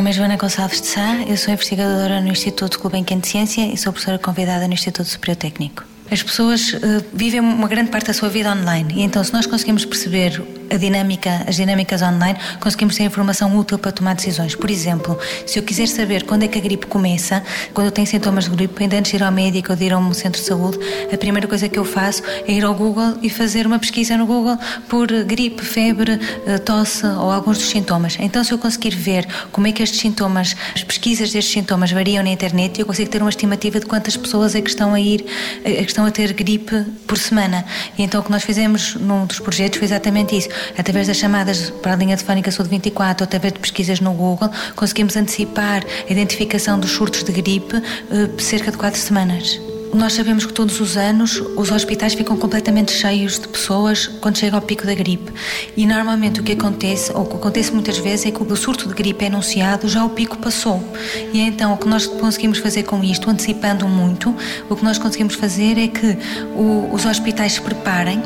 é Joana Gonçalves de Sá, eu sou investigadora no Instituto Gulbenkian de Ciência e sou professora convidada no Instituto Superior Técnico. As pessoas uh, vivem uma grande parte da sua vida online e então se nós conseguimos perceber a dinâmica, as dinâmicas online, conseguimos ter informação útil para tomar decisões. Por exemplo, se eu quiser saber quando é que a gripe começa, quando eu tenho sintomas de gripe, ainda antes de ir ao médico ou de ir a um centro de saúde, a primeira coisa que eu faço é ir ao Google e fazer uma pesquisa no Google por gripe, febre, eh, tosse ou alguns dos sintomas. Então, se eu conseguir ver como é que estes sintomas, as pesquisas destes sintomas variam na internet, eu consigo ter uma estimativa de quantas pessoas é que estão a ir, é que estão a ter gripe por semana. E então o que nós fizemos num dos projetos foi exatamente isso através das chamadas para a linha telefónica Saúde 24 ou através de pesquisas no Google, conseguimos antecipar a identificação dos surtos de gripe eh, cerca de quatro semanas. Nós sabemos que todos os anos os hospitais ficam completamente cheios de pessoas quando chega ao pico da gripe. E normalmente o que acontece, ou o que acontece muitas vezes, é que o surto de gripe é anunciado, já o pico passou. E então o que nós conseguimos fazer com isto, antecipando muito, o que nós conseguimos fazer é que o, os hospitais se preparem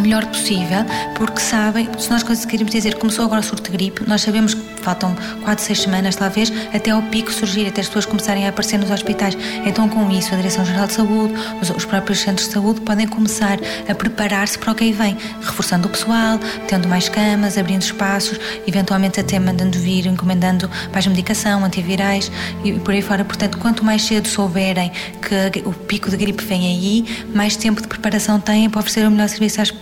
melhor possível, porque sabem, se nós conseguirmos dizer começou agora o surto de gripe, nós sabemos que faltam 4, 6 semanas, talvez, até ao pico surgir, até as pessoas começarem a aparecer nos hospitais. Então, com isso, a Direção-Geral de Saúde, os, os, próprios centros de saúde podem começar a preparar-se para o que aí vem, reforçando o pessoal, tendo mais camas, abrindo espaços, eventualmente até mandando vir, encomendando mais medicação, antivirais e por aí fora. Portanto, quanto mais cedo souberem que o pico de gripe vem aí, mais tempo de preparação têm para oferecer o melhor serviço às,